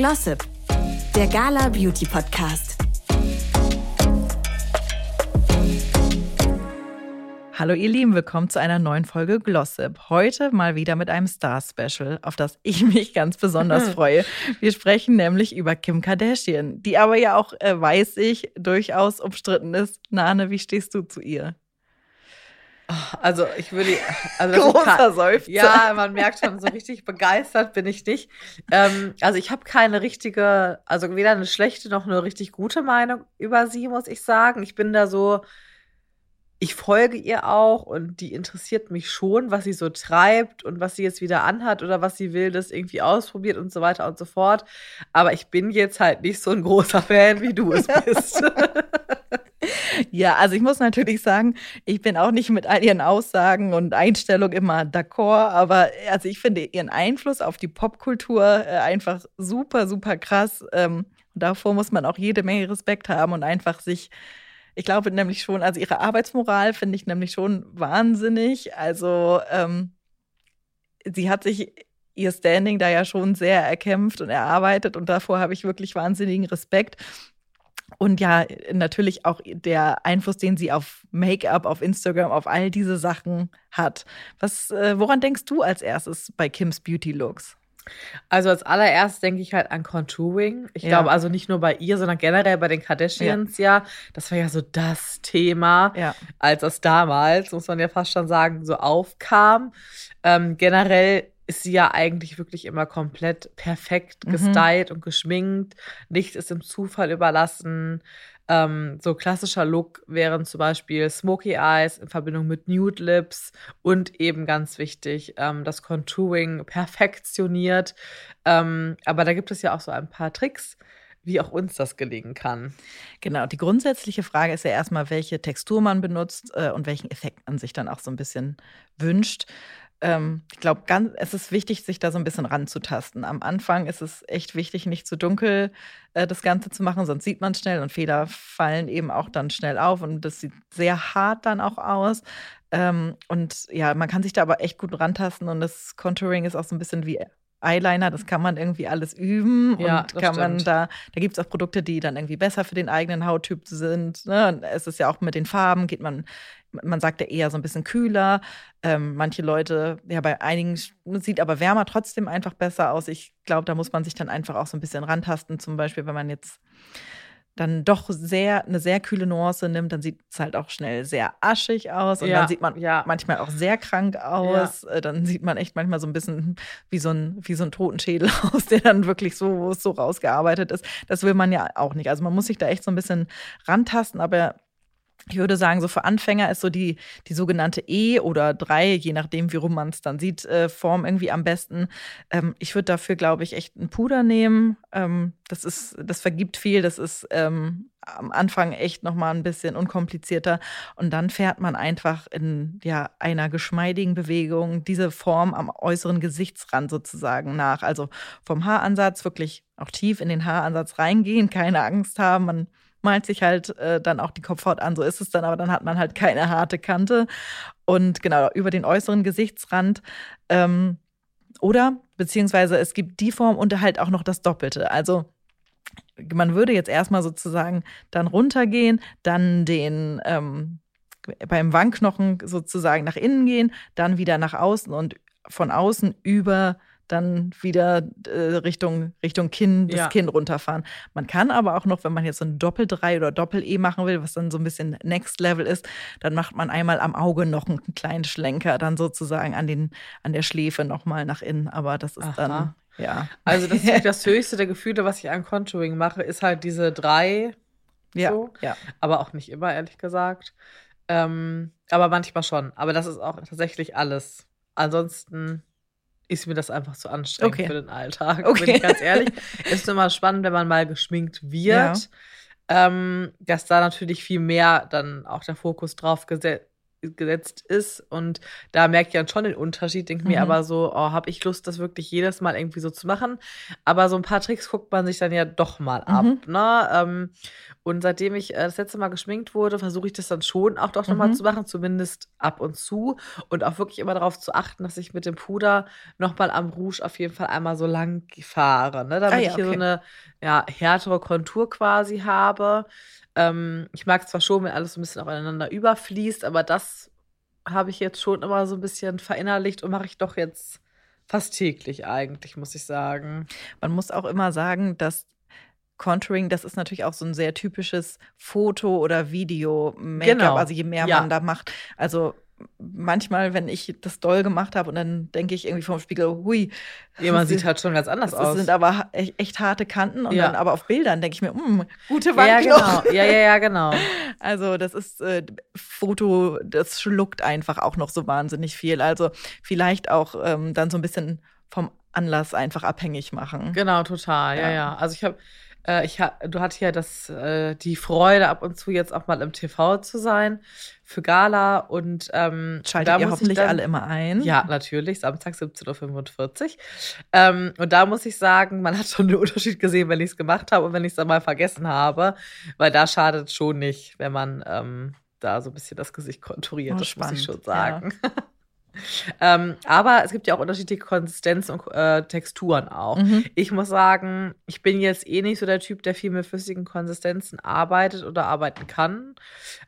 Glossip, der Gala Beauty Podcast. Hallo ihr Lieben, willkommen zu einer neuen Folge Glossip. Heute mal wieder mit einem Star-Special, auf das ich mich ganz besonders freue. Wir sprechen nämlich über Kim Kardashian, die aber ja auch, äh, weiß ich, durchaus umstritten ist. Nane, wie stehst du zu ihr? Also ich würde, also Großer Seufzer. Ja, man merkt schon, so richtig begeistert bin ich nicht. Ähm, also ich habe keine richtige, also weder eine schlechte noch eine richtig gute Meinung über sie, muss ich sagen. Ich bin da so, ich folge ihr auch und die interessiert mich schon, was sie so treibt und was sie jetzt wieder anhat oder was sie will, das irgendwie ausprobiert und so weiter und so fort. Aber ich bin jetzt halt nicht so ein großer Fan, wie du es bist. Ja, also ich muss natürlich sagen, ich bin auch nicht mit all ihren Aussagen und Einstellungen immer d'accord, aber also ich finde ihren Einfluss auf die Popkultur äh, einfach super, super krass. Ähm, davor muss man auch jede Menge Respekt haben und einfach sich ich glaube nämlich schon, also ihre Arbeitsmoral finde ich nämlich schon wahnsinnig. Also ähm, sie hat sich ihr Standing da ja schon sehr erkämpft und erarbeitet und davor habe ich wirklich wahnsinnigen Respekt. Und ja, natürlich auch der Einfluss, den sie auf Make-up, auf Instagram, auf all diese Sachen hat. Was, äh, woran denkst du als erstes bei Kims Beauty Looks? Also als allererstes denke ich halt an Contouring. Ich ja. glaube also nicht nur bei ihr, sondern generell bei den Kardashians ja. ja. Das war ja so das Thema, ja. als es damals, muss man ja fast schon sagen, so aufkam. Ähm, generell ist sie ja eigentlich wirklich immer komplett perfekt mhm. gestylt mhm. und geschminkt. Nichts ist im Zufall überlassen. Ähm, so klassischer Look wären zum Beispiel Smoky Eyes in Verbindung mit Nude Lips und eben ganz wichtig, ähm, das Contouring perfektioniert. Ähm, aber da gibt es ja auch so ein paar Tricks, wie auch uns das gelingen kann. Genau, die grundsätzliche Frage ist ja erstmal, welche Textur man benutzt äh, und welchen Effekt man sich dann auch so ein bisschen wünscht ähm, ich glaube, es ist wichtig, sich da so ein bisschen ranzutasten. Am Anfang ist es echt wichtig, nicht zu dunkel äh, das Ganze zu machen, sonst sieht man schnell und Fehler fallen eben auch dann schnell auf und das sieht sehr hart dann auch aus. Ähm, und ja, man kann sich da aber echt gut rantasten und das Contouring ist auch so ein bisschen wie Eyeliner, das kann man irgendwie alles üben ja, und kann man da, da gibt es auch Produkte, die dann irgendwie besser für den eigenen Hauttyp sind. Ne? Und es ist ja auch mit den Farben, geht man man sagt ja eher so ein bisschen kühler. Ähm, manche Leute, ja, bei einigen sieht aber wärmer trotzdem einfach besser aus. Ich glaube, da muss man sich dann einfach auch so ein bisschen rantasten. Zum Beispiel, wenn man jetzt dann doch sehr eine sehr kühle Nuance nimmt, dann sieht es halt auch schnell sehr aschig aus und ja, dann sieht man ja. manchmal auch sehr krank aus. Ja. Äh, dann sieht man echt manchmal so ein bisschen wie so ein wie so ein Totenschädel aus, der dann wirklich so so rausgearbeitet ist. Das will man ja auch nicht. Also man muss sich da echt so ein bisschen rantasten, aber ich würde sagen, so für Anfänger ist so die, die sogenannte E oder 3, je nachdem, wie rum man es dann sieht, äh, Form irgendwie am besten. Ähm, ich würde dafür, glaube ich, echt ein Puder nehmen. Ähm, das ist, das vergibt viel, das ist ähm, am Anfang echt nochmal ein bisschen unkomplizierter. Und dann fährt man einfach in ja, einer geschmeidigen Bewegung diese Form am äußeren Gesichtsrand sozusagen nach. Also vom Haaransatz wirklich auch tief in den Haaransatz reingehen, keine Angst haben. Man malt sich halt äh, dann auch die Kopfhaut an. So ist es dann, aber dann hat man halt keine harte Kante. Und genau, über den äußeren Gesichtsrand. Ähm, oder beziehungsweise es gibt die Form und halt auch noch das Doppelte. Also man würde jetzt erstmal sozusagen dann runtergehen, dann den ähm, beim Wangenknochen sozusagen nach innen gehen, dann wieder nach außen und von außen über dann wieder äh, Richtung, Richtung Kinn, das ja. Kinn runterfahren. Man kann aber auch noch, wenn man jetzt so ein Doppel-3 oder Doppel-E machen will, was dann so ein bisschen Next Level ist, dann macht man einmal am Auge noch einen kleinen Schlenker, dann sozusagen an, den, an der Schläfe nochmal nach innen. Aber das ist Aha. dann, ja. Also das ist das höchste der Gefühle, was ich an Contouring mache, ist halt diese drei. Ja, so. ja. Aber auch nicht immer, ehrlich gesagt. Ähm, aber manchmal schon. Aber das ist auch tatsächlich alles. Ansonsten ist mir das einfach zu anstrengend okay. für den Alltag. Okay. Bin ich ganz ehrlich. ist immer spannend, wenn man mal geschminkt wird. Ja. Ähm, dass da natürlich viel mehr dann auch der Fokus drauf gesetzt gesetzt ist. Und da merke ich dann schon den Unterschied, denke mhm. mir aber so, oh, habe ich Lust, das wirklich jedes Mal irgendwie so zu machen. Aber so ein paar Tricks guckt man sich dann ja doch mal ab. Mhm. Ne? Ähm, und seitdem ich äh, das letzte Mal geschminkt wurde, versuche ich das dann schon auch doch nochmal mhm. zu machen, zumindest ab und zu. Und auch wirklich immer darauf zu achten, dass ich mit dem Puder nochmal am Rouge auf jeden Fall einmal so lang fahre. Ne? Damit ah, ja, ich hier okay. so eine ja, härtere Kontur quasi habe. Ähm, ich mag es zwar schon, wenn alles so ein bisschen aufeinander überfließt, aber das habe ich jetzt schon immer so ein bisschen verinnerlicht und mache ich doch jetzt fast täglich eigentlich, muss ich sagen. Man muss auch immer sagen, dass Contouring, das ist natürlich auch so ein sehr typisches Foto- oder Video-Make-up. Genau. Also je mehr ja. man da macht. Also manchmal, wenn ich das doll gemacht habe und dann denke ich irgendwie vom Spiegel, hui. Ja, man sieht halt schon ganz anders das aus. Das sind aber echt, echt harte Kanten und ja. dann aber auf Bildern denke ich mir, mh, hm, gute Wangen. Ja, genau. Ja, ja, ja, genau. Also das ist äh, Foto, das schluckt einfach auch noch so wahnsinnig viel. Also vielleicht auch ähm, dann so ein bisschen vom Anlass einfach abhängig machen. Genau, total. Ja, ja. ja. Also ich habe äh, ich ha du hattest ja das, äh, die Freude, ab und zu jetzt auch mal im TV zu sein für Gala und ähm, schaltet ihr hoffentlich dann, alle immer ein. Ja, natürlich, Samstag 17.45 Uhr. Ähm, und da muss ich sagen, man hat schon den Unterschied gesehen, wenn ich es gemacht habe und wenn ich es dann mal vergessen habe, weil da schadet es schon nicht, wenn man ähm, da so ein bisschen das Gesicht konturiert, oh, das spannend. muss ich schon sagen. Ja. Ähm, aber es gibt ja auch unterschiedliche Konsistenzen und äh, Texturen auch. Mhm. Ich muss sagen, ich bin jetzt eh nicht so der Typ, der viel mit flüssigen Konsistenzen arbeitet oder arbeiten kann.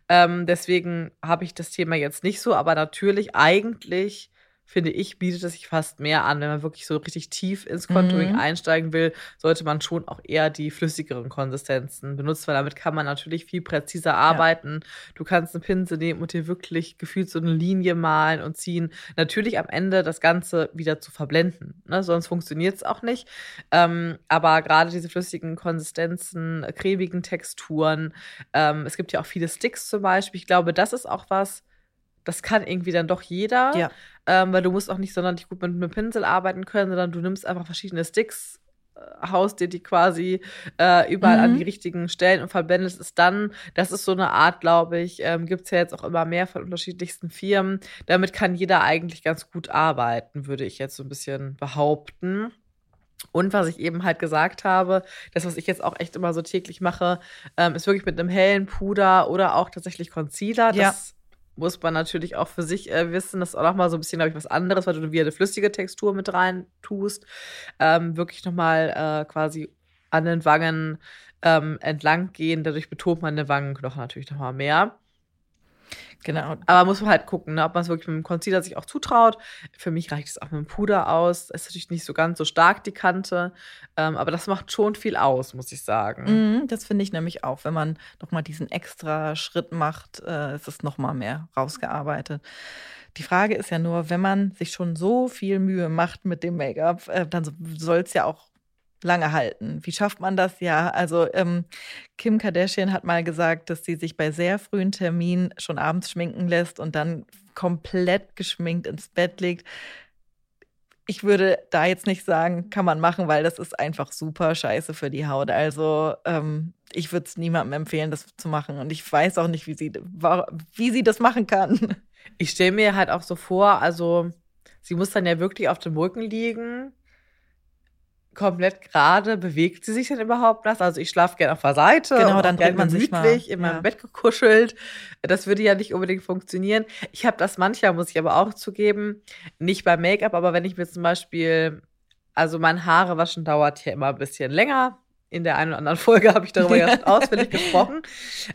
Ähm, deswegen habe ich das Thema jetzt nicht so, aber natürlich eigentlich finde ich, bietet es sich fast mehr an. Wenn man wirklich so richtig tief ins Contouring mhm. einsteigen will, sollte man schon auch eher die flüssigeren Konsistenzen benutzen, weil damit kann man natürlich viel präziser arbeiten. Ja. Du kannst einen Pinsel nehmen und dir wirklich gefühlt so eine Linie malen und ziehen. Natürlich am Ende das Ganze wieder zu verblenden, ne? sonst funktioniert es auch nicht. Ähm, aber gerade diese flüssigen Konsistenzen, cremigen Texturen, ähm, es gibt ja auch viele Sticks zum Beispiel. Ich glaube, das ist auch was, das kann irgendwie dann doch jeder, ja. Ähm, weil du musst auch nicht sonderlich gut mit einem Pinsel arbeiten können, sondern du nimmst einfach verschiedene Sticks, äh, haust dir die quasi äh, überall mhm. an die richtigen Stellen und verblendest es dann. Das ist so eine Art, glaube ich, ähm, gibt es ja jetzt auch immer mehr von unterschiedlichsten Firmen. Damit kann jeder eigentlich ganz gut arbeiten, würde ich jetzt so ein bisschen behaupten. Und was ich eben halt gesagt habe, das, was ich jetzt auch echt immer so täglich mache, ähm, ist wirklich mit einem hellen Puder oder auch tatsächlich Concealer. Das ja muss man natürlich auch für sich äh, wissen. Das ist auch nochmal so ein bisschen, glaube ich, was anderes, weil du wieder eine flüssige Textur mit rein tust. Ähm, wirklich nochmal äh, quasi an den Wangen ähm, entlang gehen. Dadurch betont man den Wangenknochen natürlich nochmal mehr. Genau. Aber muss man halt gucken, ne, ob man es wirklich mit dem Concealer sich auch zutraut. Für mich reicht es auch mit dem Puder aus. Ist natürlich nicht so ganz so stark die Kante, ähm, aber das macht schon viel aus, muss ich sagen. Mhm, das finde ich nämlich auch. Wenn man nochmal diesen extra Schritt macht, äh, ist es nochmal mehr rausgearbeitet. Die Frage ist ja nur, wenn man sich schon so viel Mühe macht mit dem Make-up, äh, dann soll es ja auch lange halten. Wie schafft man das? Ja, also ähm, Kim Kardashian hat mal gesagt, dass sie sich bei sehr frühen Terminen schon abends schminken lässt und dann komplett geschminkt ins Bett legt. Ich würde da jetzt nicht sagen, kann man machen, weil das ist einfach super scheiße für die Haut. Also ähm, ich würde es niemandem empfehlen, das zu machen. Und ich weiß auch nicht, wie sie, wie sie das machen kann. Ich stelle mir halt auch so vor, also sie muss dann ja wirklich auf dem Rücken liegen komplett gerade, bewegt sie sich denn überhaupt was? Also ich schlafe gerne auf der Seite. Genau, dann dreht man sich mal. in meinem ja. Bett gekuschelt. Das würde ja nicht unbedingt funktionieren. Ich habe das manchmal, muss ich aber auch zugeben, nicht beim Make-up, aber wenn ich mir zum Beispiel, also mein Haare waschen dauert ja immer ein bisschen länger in der einen oder anderen Folge habe ich darüber ja ausführlich gesprochen.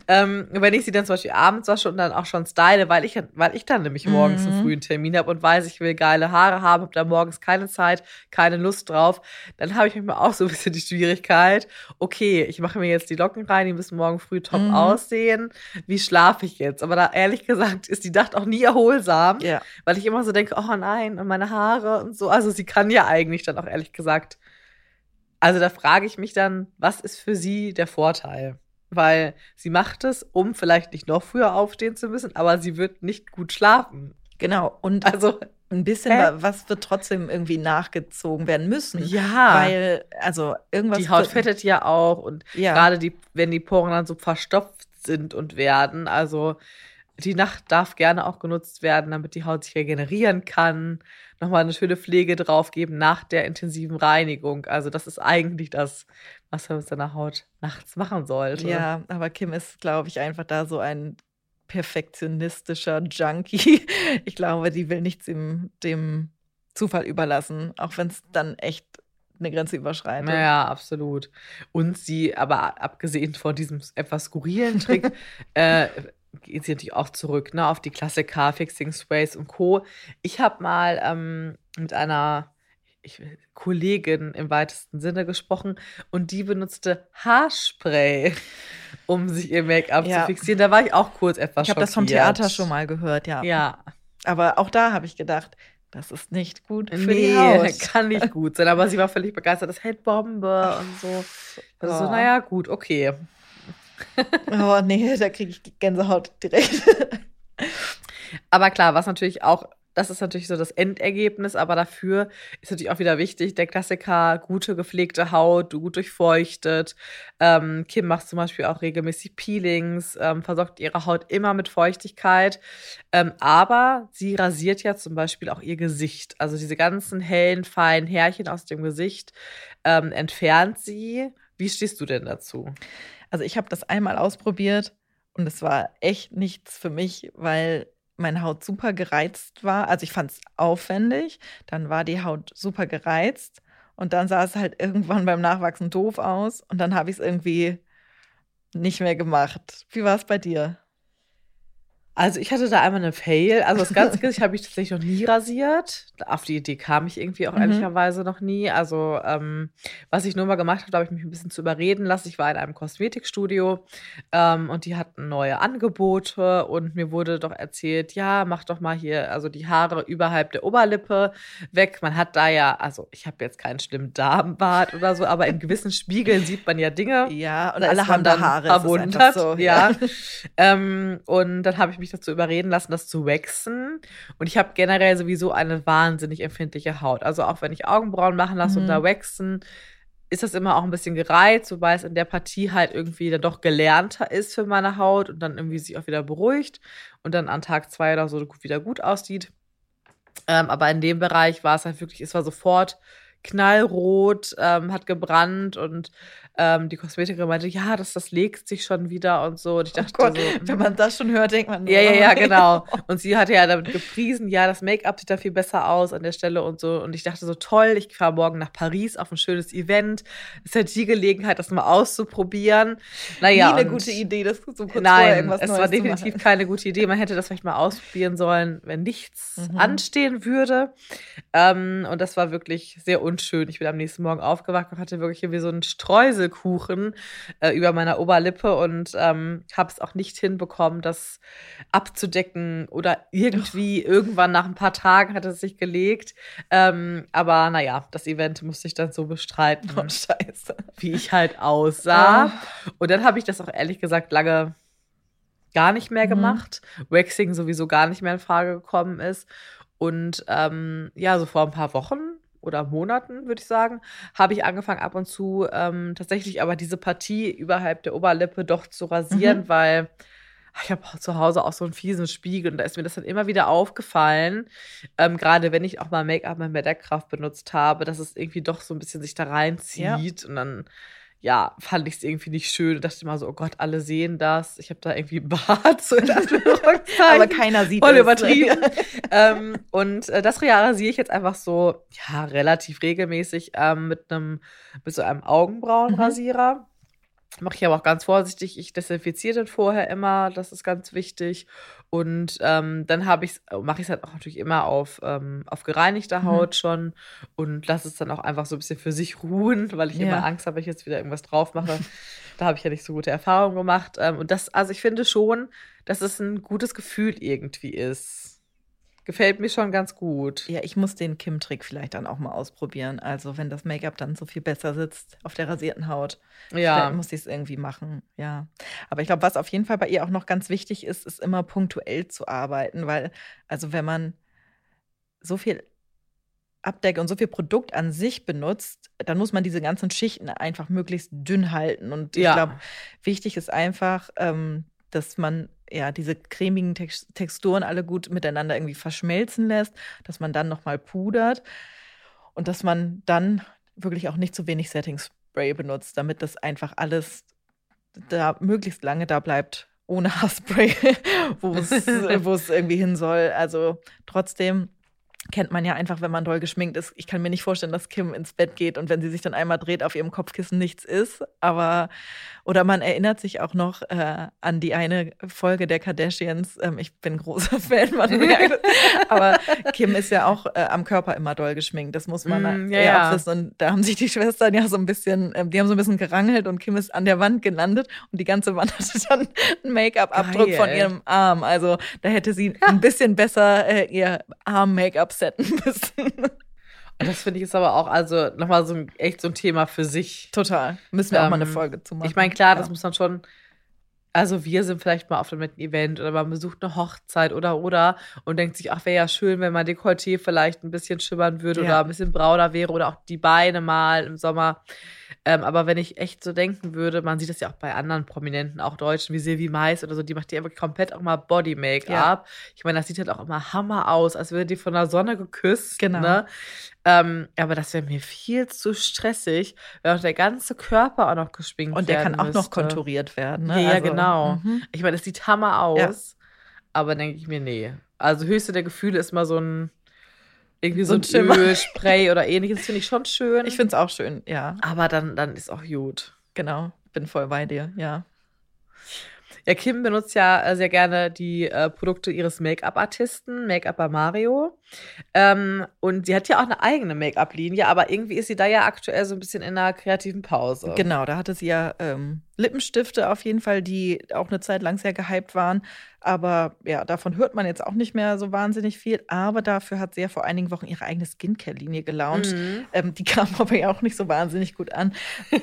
Ähm, wenn ich sie dann zum Beispiel abends wasche und dann auch schon style, weil ich, weil ich dann nämlich morgens mhm. einen frühen Termin habe und weiß, ich will geile Haare haben, habe da morgens keine Zeit, keine Lust drauf, dann habe ich manchmal auch so ein bisschen die Schwierigkeit, okay, ich mache mir jetzt die Locken rein, die müssen morgen früh top mhm. aussehen. Wie schlafe ich jetzt? Aber da ehrlich gesagt ist die Nacht auch nie erholsam, ja. weil ich immer so denke, oh nein, und meine Haare und so. Also sie kann ja eigentlich dann auch ehrlich gesagt also da frage ich mich dann, was ist für sie der Vorteil? Weil sie macht es, um vielleicht nicht noch früher aufstehen zu müssen, aber sie wird nicht gut schlafen. Genau. Und also ein bisschen, Hä? was wird trotzdem irgendwie nachgezogen werden müssen. Ja. Weil, also irgendwas. Die Haut fettet ja auch und ja. gerade die, wenn die Poren dann so verstopft sind und werden, also die Nacht darf gerne auch genutzt werden, damit die Haut sich regenerieren kann. Nochmal eine schöne Pflege draufgeben nach der intensiven Reinigung. Also das ist eigentlich das, was man mit seiner Haut nachts machen sollte. Ja, aber Kim ist, glaube ich, einfach da so ein perfektionistischer Junkie. Ich glaube, die will nichts im, dem Zufall überlassen, auch wenn es dann echt eine Grenze überschreitet. Ja, absolut. Und sie, aber abgesehen von diesem etwas skurrilen Trick, äh, geht sie natürlich auch zurück ne, auf die Klassiker, Fixing Sprays und Co. Ich habe mal ähm, mit einer ich, Kollegin im weitesten Sinne gesprochen und die benutzte Haarspray, um sich ihr Make-up ja. zu fixieren. Da war ich auch kurz etwas Ich habe das vom Theater schon mal gehört, ja. Ja. Aber auch da habe ich gedacht, das ist nicht gut für nee, die Haut. kann nicht gut sein. Aber sie war völlig begeistert. Das hält Bombe und so. Also oh. naja, gut, okay. oh nee, da kriege ich Gänsehaut direkt. Aber klar, was natürlich auch das ist natürlich so das Endergebnis, aber dafür ist natürlich auch wieder wichtig, der Klassiker, gute gepflegte Haut, gut durchfeuchtet. Ähm, Kim macht zum Beispiel auch regelmäßig Peelings, ähm, versorgt ihre Haut immer mit Feuchtigkeit. Ähm, aber sie rasiert ja zum Beispiel auch ihr Gesicht. Also diese ganzen hellen, feinen Härchen aus dem Gesicht ähm, entfernt sie. Wie stehst du denn dazu? Also ich habe das einmal ausprobiert und es war echt nichts für mich, weil meine Haut super gereizt war. Also ich fand es aufwendig. Dann war die Haut super gereizt. Und dann sah es halt irgendwann beim Nachwachsen doof aus. Und dann habe ich es irgendwie nicht mehr gemacht. Wie war es bei dir? Also ich hatte da einmal eine Fail. Also das ganze Gesicht habe ich tatsächlich noch nie rasiert. Auf die Idee kam ich irgendwie auch mhm. ehrlicherweise noch nie. Also ähm, was ich nur mal gemacht habe, habe ich mich ein bisschen zu überreden lassen. Ich war in einem Kosmetikstudio ähm, und die hatten neue Angebote und mir wurde doch erzählt, ja, mach doch mal hier also die Haare überhalb der Oberlippe weg. Man hat da ja, also ich habe jetzt keinen schlimmen Darmbart oder so, aber in gewissen Spiegeln sieht man ja Dinge. Ja, und alle haben da Haare. Verwundert, so, ja. ja. ähm, und dann habe ich mich mich dazu überreden lassen, das zu waxen. Und ich habe generell sowieso eine wahnsinnig empfindliche Haut. Also auch wenn ich Augenbrauen machen lasse mhm. und da waxen, ist das immer auch ein bisschen gereizt, wobei es in der Partie halt irgendwie dann doch gelernter ist für meine Haut und dann irgendwie sich auch wieder beruhigt und dann an Tag zwei oder so wieder gut aussieht. Ähm, aber in dem Bereich war es halt wirklich, es war sofort knallrot, ähm, hat gebrannt und ähm, die Kosmetikerin meinte, ja, das, das legt sich schon wieder und so. Und ich oh dachte oh Gott, so, wenn man das schon hört, denkt man, ja, ja, ja, genau. Und sie hatte ja damit gepriesen, ja, das Make-up sieht da viel besser aus an der Stelle und so. Und ich dachte so, toll, ich fahre morgen nach Paris auf ein schönes Event. Das ist ja die Gelegenheit, das mal auszuprobieren. Naja. Nie eine gute Idee, das so kurz Nein, irgendwas es Neues war definitiv keine gute Idee. Man hätte das vielleicht mal ausprobieren sollen, wenn nichts mhm. anstehen würde. Ähm, und das war wirklich sehr unschön. Ich bin am nächsten Morgen aufgewacht und hatte wirklich wie so ein Streusel Käsekuchen äh, über meiner Oberlippe und ähm, habe es auch nicht hinbekommen, das abzudecken oder irgendwie oh. irgendwann nach ein paar Tagen hat es sich gelegt. Ähm, aber naja, das Event musste ich dann so bestreiten, oh, scheiße. wie ich halt aussah. Oh. Und dann habe ich das auch ehrlich gesagt lange gar nicht mehr mhm. gemacht. Waxing sowieso gar nicht mehr in Frage gekommen ist. Und ähm, ja, so vor ein paar Wochen oder Monaten, würde ich sagen, habe ich angefangen ab und zu ähm, tatsächlich aber diese Partie überhalb der Oberlippe doch zu rasieren, mhm. weil ich habe zu Hause auch so einen fiesen Spiegel und da ist mir das dann immer wieder aufgefallen, ähm, gerade wenn ich auch mal Make-up mit mehr Deckkraft benutzt habe, dass es irgendwie doch so ein bisschen sich da reinzieht ja. und dann ja, fand ich es irgendwie nicht schön und dachte immer so, oh Gott, alle sehen das. Ich habe da irgendwie Bart, so in Aber keiner sieht Voll übertrieben. ähm, und äh, das rasiere ich jetzt einfach so, ja, relativ regelmäßig ähm, mit einem, mit so einem Augenbrauenrasierer. Mhm. Mache ich aber auch ganz vorsichtig. Ich desinfiziere den vorher immer, das ist ganz wichtig. Und ähm, dann habe ich mache ich es halt auch natürlich immer auf, ähm, auf gereinigter mhm. Haut mhm. schon und lasse es dann auch einfach so ein bisschen für sich ruhen, weil ich ja. immer Angst habe, wenn ich jetzt wieder irgendwas drauf mache. da habe ich ja nicht so gute Erfahrungen gemacht. Ähm, und das, also ich finde schon, dass es ein gutes Gefühl irgendwie ist. Gefällt mir schon ganz gut. Ja, ich muss den Kim-Trick vielleicht dann auch mal ausprobieren. Also, wenn das Make-up dann so viel besser sitzt auf der rasierten Haut, ja. muss ich es irgendwie machen. Ja. Aber ich glaube, was auf jeden Fall bei ihr auch noch ganz wichtig ist, ist immer punktuell zu arbeiten, weil, also, wenn man so viel Abdeck und so viel Produkt an sich benutzt, dann muss man diese ganzen Schichten einfach möglichst dünn halten. Und ich ja. glaube, wichtig ist einfach, ähm, dass man ja, diese cremigen Texturen alle gut miteinander irgendwie verschmelzen lässt, dass man dann nochmal pudert und dass man dann wirklich auch nicht zu wenig Setting Spray benutzt, damit das einfach alles da möglichst lange da bleibt, ohne Haarspray, wo es irgendwie hin soll. Also trotzdem kennt man ja einfach, wenn man doll geschminkt ist. Ich kann mir nicht vorstellen, dass Kim ins Bett geht und wenn sie sich dann einmal dreht, auf ihrem Kopfkissen nichts ist. Aber, oder man erinnert sich auch noch äh, an die eine Folge der Kardashians. Ähm, ich bin großer Fan, man merkt. Aber Kim ist ja auch äh, am Körper immer doll geschminkt. Das muss man mm, ja, ja. auch wissen. Und da haben sich die Schwestern ja so ein bisschen, äh, die haben so ein bisschen gerangelt und Kim ist an der Wand gelandet und die ganze Wand hatte dann einen Make-up-Abdruck von ihrem Arm. Also da hätte sie ja. ein bisschen besser äh, ihr Arm-Make-up setten müssen. Das finde ich ist aber auch also nochmal so ein, echt so ein Thema für sich. Total. Müssen wir ähm, auch mal eine ähm, Folge zu machen. Ich meine, klar, ja. das muss dann schon. Also wir sind vielleicht mal auf einem Event oder man besucht eine Hochzeit oder oder und denkt sich, ach, wäre ja schön, wenn mein Dekolleté vielleicht ein bisschen schimmern würde ja. oder ein bisschen brauner wäre oder auch die Beine mal im Sommer. Ähm, aber wenn ich echt so denken würde, man sieht das ja auch bei anderen Prominenten, auch Deutschen, wie Silvi Mais oder so, die macht ja wirklich komplett auch mal Body-Make-up. Ja. Ich meine, das sieht halt auch immer Hammer aus, als würde die von der Sonne geküsst. Genau. Ne? Ähm, aber das wäre mir viel zu stressig, wenn auch der ganze Körper auch noch geschminkt Und der kann auch müsste. noch konturiert werden. Ne? Ja, also, genau. Mhm. Ich meine, das sieht Hammer aus. Ja. Aber denke ich mir, nee. Also höchste der Gefühle ist mal so ein irgendwie so, so ein Ölspray oder ähnliches finde ich schon schön. Ich finde es auch schön, ja. Aber dann, dann ist auch gut. Genau, bin voll bei dir, ja. Ja, Kim benutzt ja äh, sehr gerne die äh, Produkte ihres Make-up-Artisten, Make-Upper Mario. Ähm, und sie hat ja auch eine eigene Make-up-Linie, aber irgendwie ist sie da ja aktuell so ein bisschen in einer kreativen Pause. Genau, da hatte sie ja ähm, Lippenstifte auf jeden Fall, die auch eine Zeit lang sehr gehypt waren. Aber ja, davon hört man jetzt auch nicht mehr so wahnsinnig viel. Aber dafür hat sie ja vor einigen Wochen ihre eigene Skincare-Linie gelauncht. Mhm. Ähm, die kam aber ja auch nicht so wahnsinnig gut an.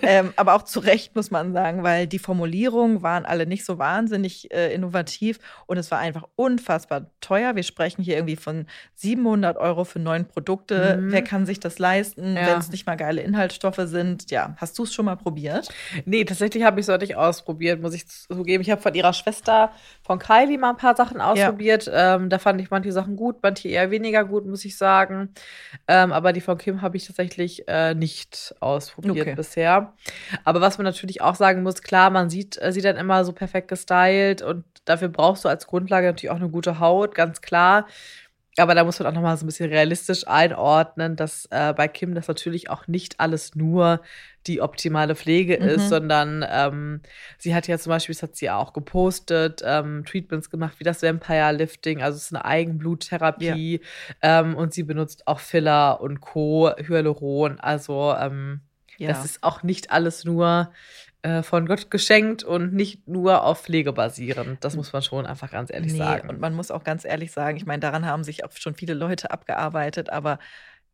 ähm, aber auch zu Recht, muss man sagen, weil die Formulierungen waren alle nicht so wahnsinnig äh, innovativ und es war einfach unfassbar teuer. Wir sprechen hier irgendwie von 700 Euro für neun Produkte. Mhm. Wer kann sich das leisten, ja. wenn es nicht mal geile Inhaltsstoffe sind? Ja, hast du es schon mal probiert? Nee, tatsächlich habe ich es heute nicht ausprobiert, muss ich zugeben. Ich habe von ihrer Schwester, von Kylie, Kylie mal ein paar Sachen ausprobiert. Ja. Ähm, da fand ich manche Sachen gut, manche eher weniger gut, muss ich sagen. Ähm, aber die von Kim habe ich tatsächlich äh, nicht ausprobiert okay. bisher. Aber was man natürlich auch sagen muss, klar, man sieht äh, sie dann immer so perfekt gestylt und dafür brauchst du als Grundlage natürlich auch eine gute Haut, ganz klar. Aber da muss man auch nochmal so ein bisschen realistisch einordnen, dass äh, bei Kim das natürlich auch nicht alles nur die optimale Pflege mhm. ist, sondern ähm, sie hat ja zum Beispiel, das hat sie auch gepostet, ähm, Treatments gemacht wie das Vampire Lifting, also es ist eine Eigenbluttherapie ja. ähm, und sie benutzt auch Filler und Co., Hyaluron, also ähm, ja. das ist auch nicht alles nur von Gott geschenkt und nicht nur auf Pflege basierend. Das muss man schon einfach ganz ehrlich nee, sagen. Und man muss auch ganz ehrlich sagen, ich meine, daran haben sich auch schon viele Leute abgearbeitet, aber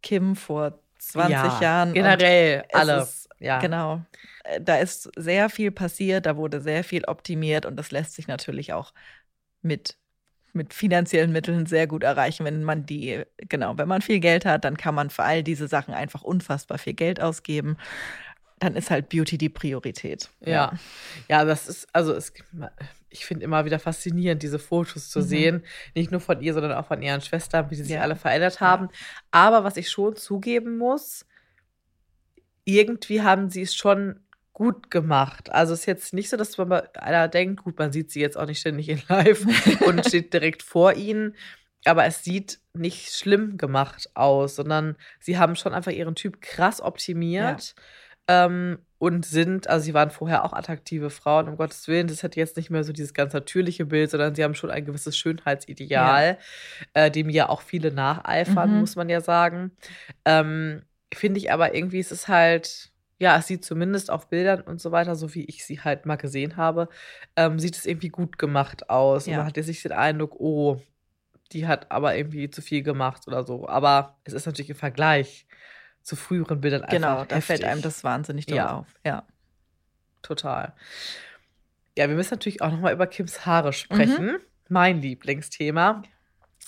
Kim vor 20 ja, Jahren. Generell alle. Ist, ja. Genau. Äh, da ist sehr viel passiert, da wurde sehr viel optimiert und das lässt sich natürlich auch mit mit finanziellen Mitteln sehr gut erreichen, wenn man die, genau, wenn man viel Geld hat, dann kann man für all diese Sachen einfach unfassbar viel Geld ausgeben dann ist halt Beauty die Priorität. Ja, ja, das ist, also es, ich finde immer wieder faszinierend, diese Fotos zu mhm. sehen. Nicht nur von ihr, sondern auch von ihren Schwestern, wie sie sich ja. alle verändert haben. Ja. Aber was ich schon zugeben muss, irgendwie haben sie es schon gut gemacht. Also es ist jetzt nicht so, dass man bei einer denkt, gut, man sieht sie jetzt auch nicht ständig in Live und steht direkt vor ihnen. Aber es sieht nicht schlimm gemacht aus, sondern sie haben schon einfach ihren Typ krass optimiert. Ja ähm, und sind, also sie waren vorher auch attraktive Frauen, um Gottes Willen. Das hat jetzt nicht mehr so dieses ganz natürliche Bild, sondern sie haben schon ein gewisses Schönheitsideal, ja. äh, dem ja auch viele nacheifern, mhm. muss man ja sagen. Ähm, Finde ich aber irgendwie ist es halt, ja, es sieht zumindest auf Bildern und so weiter, so wie ich sie halt mal gesehen habe, ähm, sieht es irgendwie gut gemacht aus. Ja. Und man hat jetzt nicht den Eindruck, oh, die hat aber irgendwie zu viel gemacht oder so. Aber es ist natürlich im Vergleich zu früheren Bildern einfach Genau, da heftig. fällt einem das wahnsinnig doll ja. auf. Ja. Total. Ja, wir müssen natürlich auch nochmal über Kims Haare sprechen. Mhm. Mein Lieblingsthema.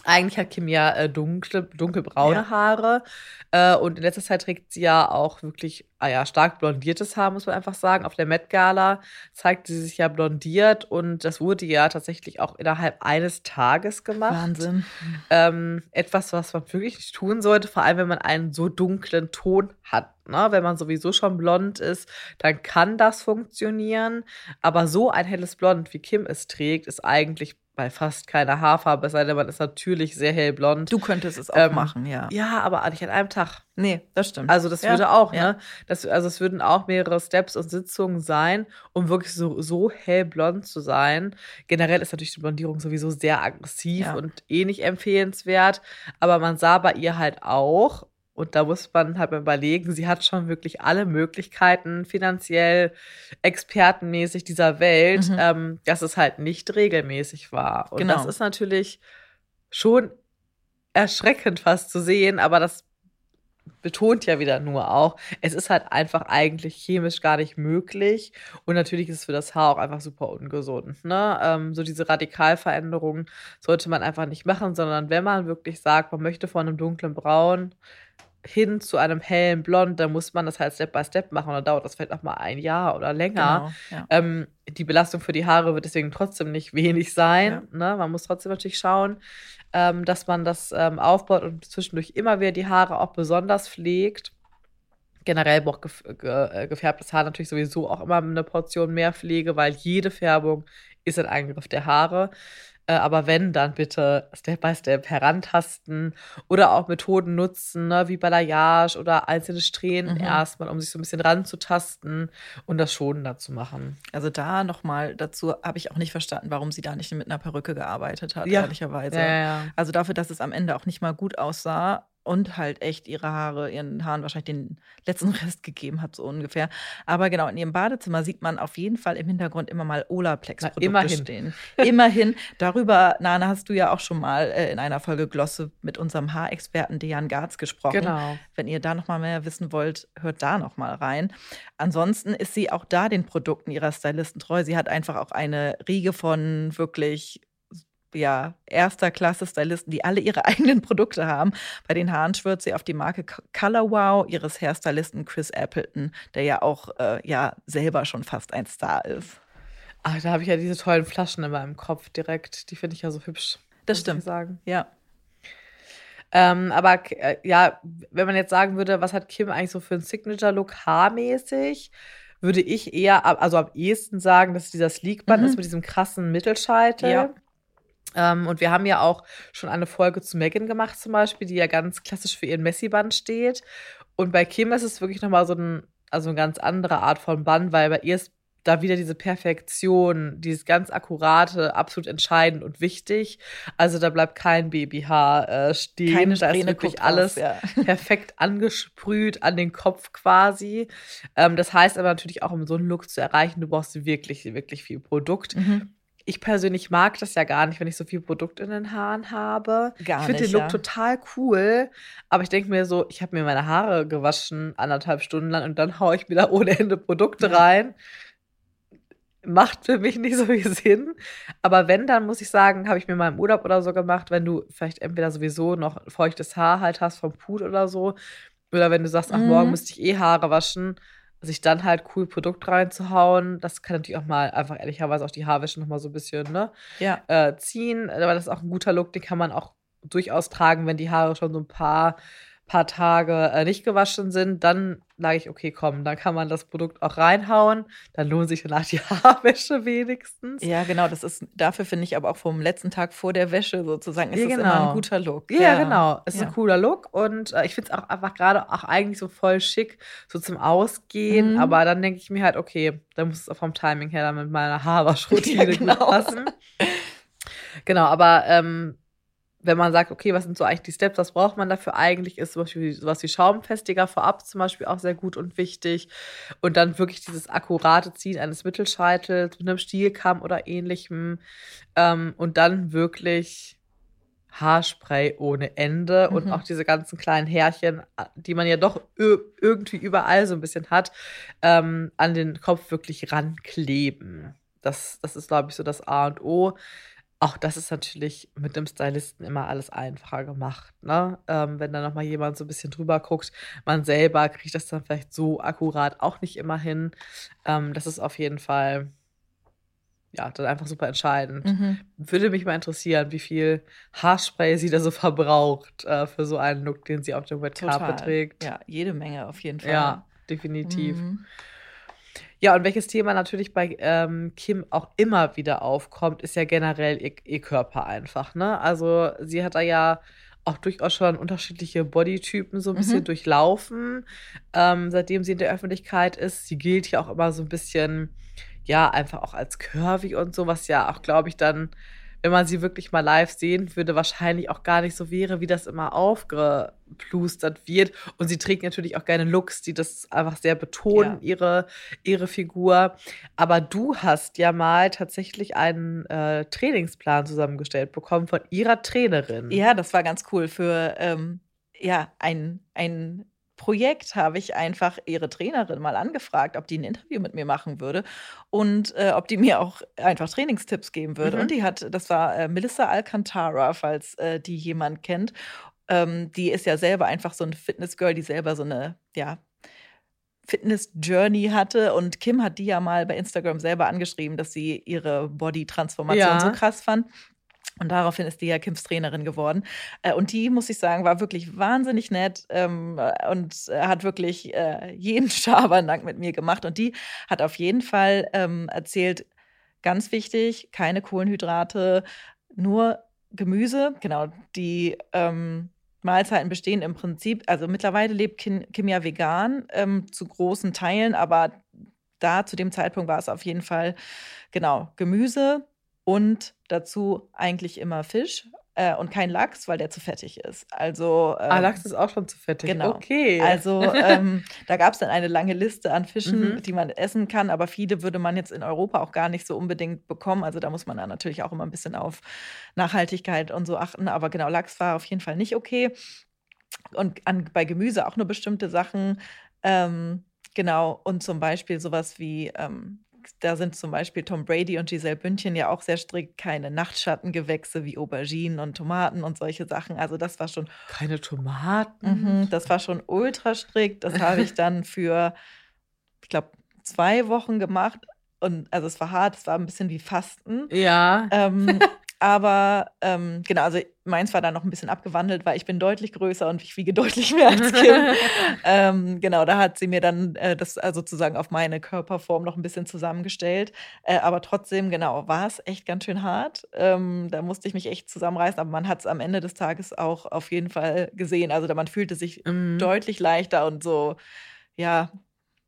Eigentlich hat Kim ja äh, dunkle, dunkelbraune ja. Haare. Äh, und in letzter Zeit trägt sie ja auch wirklich ah ja, stark blondiertes Haar, muss man einfach sagen. Auf der Met Gala zeigt sie sich ja blondiert und das wurde ja tatsächlich auch innerhalb eines Tages gemacht. Wahnsinn. Ähm, etwas, was man wirklich nicht tun sollte, vor allem wenn man einen so dunklen Ton hat. Ne? Wenn man sowieso schon blond ist, dann kann das funktionieren. Aber so ein helles Blond, wie Kim es trägt, ist eigentlich bei fast keiner Haarfarbe, es sei denn, man ist natürlich sehr hellblond. Du könntest es auch ähm, machen, ja. Ja, aber nicht an einem Tag. Nee, das stimmt. Also das ja. würde auch, ja. ne? Das, also es würden auch mehrere Steps und Sitzungen sein, um wirklich so, so hellblond zu sein. Generell ist natürlich die Blondierung sowieso sehr aggressiv ja. und eh nicht empfehlenswert. Aber man sah bei ihr halt auch, und da muss man halt mal überlegen, sie hat schon wirklich alle Möglichkeiten, finanziell, expertenmäßig dieser Welt, mhm. ähm, dass es halt nicht regelmäßig war. Und genau. das ist natürlich schon erschreckend fast zu sehen, aber das betont ja wieder nur auch, es ist halt einfach eigentlich chemisch gar nicht möglich. Und natürlich ist es für das Haar auch einfach super ungesund. Ne? Ähm, so diese Radikalveränderungen sollte man einfach nicht machen, sondern wenn man wirklich sagt, man möchte von einem dunklen Braun hin zu einem hellen Blond, dann muss man das halt Step by Step machen und dann dauert das vielleicht noch mal ein Jahr oder länger. Genau, ja. ähm, die Belastung für die Haare wird deswegen trotzdem nicht wenig sein. Ja. Ne? Man muss trotzdem natürlich schauen, ähm, dass man das ähm, aufbaut und zwischendurch immer wieder die Haare auch besonders pflegt. Generell braucht gef ge äh, gefärbtes Haar natürlich sowieso auch immer eine Portion mehr Pflege, weil jede Färbung ist ein Eingriff der Haare. Äh, aber wenn, dann bitte Step by Step herantasten oder auch Methoden nutzen, ne, wie Balayage oder einzelne Strähnen mhm. erstmal, um sich so ein bisschen ranzutasten und das schonender zu machen. Also da nochmal dazu habe ich auch nicht verstanden, warum sie da nicht mit einer Perücke gearbeitet hat, ja. ehrlicherweise. Ja, ja. Also dafür, dass es am Ende auch nicht mal gut aussah, und halt echt ihre Haare, ihren Haaren wahrscheinlich den letzten Rest gegeben hat, so ungefähr. Aber genau, in ihrem Badezimmer sieht man auf jeden Fall im Hintergrund immer mal Olaplex-Produkte immerhin. stehen. Immerhin. Darüber, Nana, hast du ja auch schon mal äh, in einer Folge Glosse mit unserem Haarexperten Dejan Garz gesprochen. Genau. Wenn ihr da noch mal mehr wissen wollt, hört da noch mal rein. Ansonsten ist sie auch da den Produkten ihrer Stylisten treu. Sie hat einfach auch eine Riege von wirklich ja, erster Klasse Stylisten, die alle ihre eigenen Produkte haben. Bei den Haaren schwört sie auf die Marke Color Wow ihres Hairstylisten Chris Appleton, der ja auch äh, ja selber schon fast ein Star ist. Ach, da habe ich ja diese tollen Flaschen immer im Kopf direkt. Die finde ich ja so hübsch. Das stimmt. Sagen. Ja. Ähm, aber äh, ja, wenn man jetzt sagen würde, was hat Kim eigentlich so für einen Signature-Look haarmäßig, würde ich eher, also am ehesten sagen, dass dieser Sleekband mhm. ist mit diesem krassen Mittelscheitel. Ja. Ähm, und wir haben ja auch schon eine Folge zu Megan gemacht, zum Beispiel, die ja ganz klassisch für ihren Messi-Band steht. Und bei Kim ist es wirklich nochmal so ein, also eine ganz andere Art von Band, weil bei ihr ist da wieder diese Perfektion, dieses ganz akkurate, absolut entscheidend und wichtig. Also da bleibt kein Babyhaar äh, stehen. Keine da ist wirklich alles ja. perfekt angesprüht an den Kopf quasi. Ähm, das heißt aber natürlich auch, um so einen Look zu erreichen, du brauchst wirklich, wirklich viel Produkt. Mhm ich persönlich mag das ja gar nicht, wenn ich so viel Produkt in den Haaren habe. Gar ich finde den Look ja. total cool, aber ich denke mir so, ich habe mir meine Haare gewaschen anderthalb Stunden lang und dann haue ich mir da ohne Ende Produkte ja. rein. Macht für mich nicht so viel Sinn. Aber wenn, dann muss ich sagen, habe ich mir mal im Urlaub oder so gemacht, wenn du vielleicht entweder sowieso noch feuchtes Haar halt hast vom Put oder so. Oder wenn du sagst, ach, morgen mhm. müsste ich eh Haare waschen sich dann halt cool Produkt reinzuhauen. Das kann natürlich auch mal einfach ehrlicherweise auch die Haarwäsche noch mal so ein bisschen ne, ja. äh, ziehen. Aber das ist auch ein guter Look, den kann man auch durchaus tragen, wenn die Haare schon so ein paar paar Tage äh, nicht gewaschen sind, dann sage ich, okay, komm, dann kann man das Produkt auch reinhauen. Dann lohnt sich danach die Haarwäsche wenigstens. Ja, genau. Das ist dafür finde ich aber auch vom letzten Tag vor der Wäsche sozusagen ist ja, genau. immer ein guter Look. Ja, ja. genau. Es ist ja. ein cooler Look und äh, ich finde es auch einfach gerade auch eigentlich so voll schick, so zum Ausgehen. Mhm. Aber dann denke ich mir halt, okay, dann muss es auch vom Timing her dann mit meiner Haarwaschroutine ja, genau. gut passen. Genau, aber ähm, wenn man sagt, okay, was sind so eigentlich die Steps, was braucht man dafür eigentlich, ist zum Beispiel sowas wie Schaumfestiger vorab zum Beispiel auch sehr gut und wichtig. Und dann wirklich dieses akkurate Ziehen eines Mittelscheitels mit einem Stielkamm oder ähnlichem. Ähm, und dann wirklich Haarspray ohne Ende mhm. und auch diese ganzen kleinen Härchen, die man ja doch irgendwie überall so ein bisschen hat, ähm, an den Kopf wirklich rankleben. Das, das ist, glaube ich, so das A und O auch das ist natürlich mit dem Stylisten immer alles einfacher gemacht. Ne? Ähm, wenn da nochmal jemand so ein bisschen drüber guckt, man selber kriegt das dann vielleicht so akkurat auch nicht immer hin. Ähm, das ist auf jeden Fall ja, dann einfach super entscheidend. Mhm. Würde mich mal interessieren, wie viel Haarspray sie da so verbraucht äh, für so einen Look, den sie auf dem Red Carpet trägt. Ja, jede Menge auf jeden Fall. Ja, definitiv. Mhm. Ja, und welches Thema natürlich bei ähm, Kim auch immer wieder aufkommt, ist ja generell ihr, ihr Körper einfach. Ne? Also sie hat da ja auch durchaus schon unterschiedliche Bodytypen so ein bisschen mhm. durchlaufen, ähm, seitdem sie in der Öffentlichkeit ist. Sie gilt ja auch immer so ein bisschen ja, einfach auch als curvy und so, was ja auch, glaube ich, dann, wenn man sie wirklich mal live sehen würde, wahrscheinlich auch gar nicht so wäre, wie das immer aufgeplustert wird. Und sie trägt natürlich auch gerne Looks, die das einfach sehr betonen, ja. ihre, ihre Figur. Aber du hast ja mal tatsächlich einen äh, Trainingsplan zusammengestellt bekommen von ihrer Trainerin. Ja, das war ganz cool für ähm, ja, ein, ein Projekt habe ich einfach ihre Trainerin mal angefragt, ob die ein Interview mit mir machen würde und äh, ob die mir auch einfach Trainingstipps geben würde. Mhm. Und die hat, das war äh, Melissa Alcantara, falls äh, die jemand kennt. Ähm, die ist ja selber einfach so ein Fitnessgirl, die selber so eine, ja, Fitness-Journey hatte. Und Kim hat die ja mal bei Instagram selber angeschrieben, dass sie ihre Body-Transformation ja. so krass fand. Und daraufhin ist die ja Kims Trainerin geworden. Äh, und die, muss ich sagen, war wirklich wahnsinnig nett ähm, und hat wirklich äh, jeden Schabernack mit mir gemacht. Und die hat auf jeden Fall ähm, erzählt, ganz wichtig, keine Kohlenhydrate, nur Gemüse. Genau, die ähm, Mahlzeiten bestehen im Prinzip, also mittlerweile lebt Kim, Kim ja vegan ähm, zu großen Teilen, aber da zu dem Zeitpunkt war es auf jeden Fall, genau, Gemüse, und dazu eigentlich immer Fisch äh, und kein Lachs, weil der zu fettig ist. Also ähm, ah, Lachs ist auch schon zu fettig. Genau. Okay. Also ähm, da gab es dann eine lange Liste an Fischen, mhm. die man essen kann, aber viele würde man jetzt in Europa auch gar nicht so unbedingt bekommen. Also da muss man dann natürlich auch immer ein bisschen auf Nachhaltigkeit und so achten. Aber genau, Lachs war auf jeden Fall nicht okay. Und an, bei Gemüse auch nur bestimmte Sachen. Ähm, genau, und zum Beispiel sowas wie ähm, da sind zum Beispiel Tom Brady und Giselle Bündchen ja auch sehr strikt keine Nachtschattengewächse wie Auberginen und Tomaten und solche Sachen. Also das war schon. Keine Tomaten? Mhm, das war schon ultra strikt. Das habe ich dann für, ich glaube, zwei Wochen gemacht. Und also es war hart, es war ein bisschen wie Fasten. Ja. Ähm, aber ähm, genau, also meins war da noch ein bisschen abgewandelt, weil ich bin deutlich größer und ich wiege deutlich mehr als Kim. ähm, genau, da hat sie mir dann äh, das also sozusagen auf meine Körperform noch ein bisschen zusammengestellt. Äh, aber trotzdem, genau, war es echt ganz schön hart. Ähm, da musste ich mich echt zusammenreißen, aber man hat es am Ende des Tages auch auf jeden Fall gesehen. Also man fühlte sich mhm. deutlich leichter und so, ja,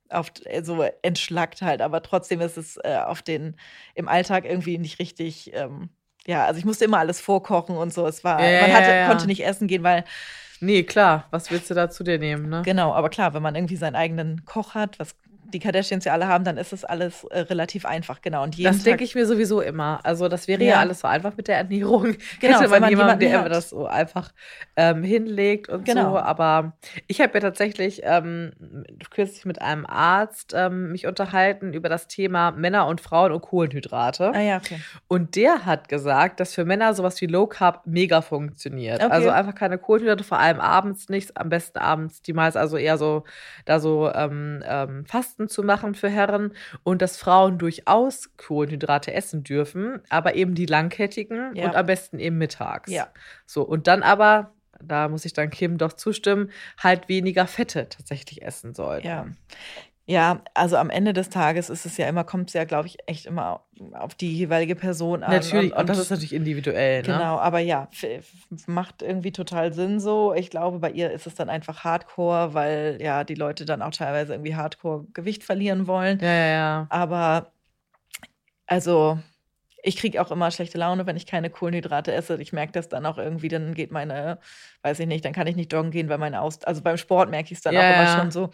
auf, äh, so entschlackt halt, aber trotzdem ist es äh, auf den im Alltag irgendwie nicht richtig ähm, ja, also ich musste immer alles vorkochen und so. Es war, ja, man hatte, ja. konnte nicht essen gehen, weil. Nee, klar, was willst du da zu dir nehmen, ne? Genau, aber klar, wenn man irgendwie seinen eigenen Koch hat, was die Kardashians ja alle haben, dann ist es alles äh, relativ einfach, genau. Und das denke ich mir sowieso immer. Also das wäre ja. ja, alles so einfach mit der Ernährung. Genau, Hätte man, man jemanden, der immer das so einfach ähm, hinlegt und genau. so. Aber ich habe ja tatsächlich ähm, kürzlich mit einem Arzt ähm, mich unterhalten über das Thema Männer und Frauen und Kohlenhydrate. Ah ja, okay. Und der hat gesagt, dass für Männer sowas wie Low Carb mega funktioniert. Okay. Also einfach keine Kohlenhydrate, vor allem abends nichts, am besten abends die meist also eher so da so ähm, ähm, Fasten zu machen für Herren und dass Frauen durchaus Kohlenhydrate essen dürfen, aber eben die langkettigen ja. und am besten eben mittags. Ja. So, und dann aber, da muss ich dann Kim doch zustimmen, halt weniger Fette tatsächlich essen sollten. Ja. Ja, also am Ende des Tages ist es ja immer, kommt es ja, glaube ich, echt immer auf die jeweilige Person an. Natürlich, und, und das ist natürlich individuell. Ne? Genau, aber ja, macht irgendwie total Sinn so. Ich glaube, bei ihr ist es dann einfach Hardcore, weil ja die Leute dann auch teilweise irgendwie Hardcore Gewicht verlieren wollen. Ja, ja, ja. Aber also ich kriege auch immer schlechte Laune, wenn ich keine Kohlenhydrate esse. Ich merke das dann auch irgendwie, dann geht meine, weiß ich nicht, dann kann ich nicht joggen gehen, weil meine Aus, also beim Sport merke ich es dann ja, auch immer ja. schon so.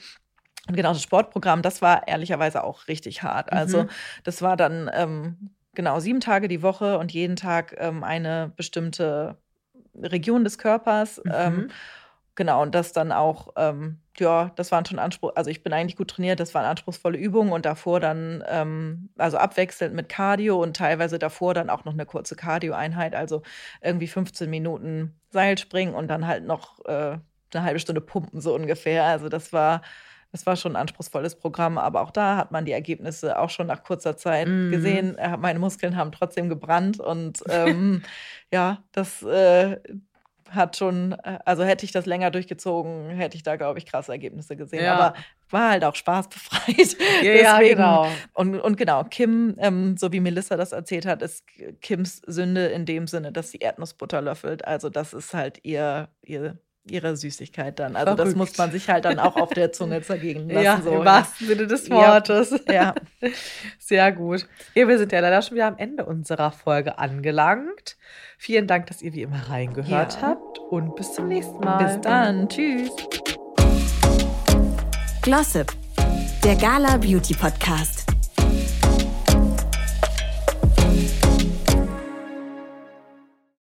Und genau, das Sportprogramm, das war ehrlicherweise auch richtig hart. Also mhm. das war dann ähm, genau sieben Tage die Woche und jeden Tag ähm, eine bestimmte Region des Körpers. Mhm. Ähm, genau, und das dann auch, ähm, ja, das waren schon Anspruch, also ich bin eigentlich gut trainiert, das waren anspruchsvolle Übungen und davor dann, ähm, also abwechselnd mit Cardio und teilweise davor dann auch noch eine kurze Cardio-Einheit, also irgendwie 15 Minuten Seilspringen und dann halt noch äh, eine halbe Stunde pumpen, so ungefähr. Also das war, das war schon ein anspruchsvolles Programm, aber auch da hat man die Ergebnisse auch schon nach kurzer Zeit mhm. gesehen. Äh, meine Muskeln haben trotzdem gebrannt und ähm, ja, das äh, hat schon, äh, also hätte ich das länger durchgezogen, hätte ich da, glaube ich, krasse Ergebnisse gesehen. Ja. Aber war halt auch spaßbefreit. Ja, ja genau. Und, und genau, Kim, ähm, so wie Melissa das erzählt hat, ist Kims Sünde in dem Sinne, dass sie Erdnussbutter löffelt. Also das ist halt ihr, ihr ihre Süßigkeit dann. Also Verrückt. das muss man sich halt dann auch auf der Zunge zergehen lassen. Ja, so. im wahrsten Sinne des Wortes. Ja. ja. Sehr gut. Ja, wir sind ja leider schon wieder am Ende unserer Folge angelangt. Vielen Dank, dass ihr wie immer reingehört ja. habt und bis zum nächsten Mal. Bis dann. Tschüss. Glossip, der Gala Beauty Podcast.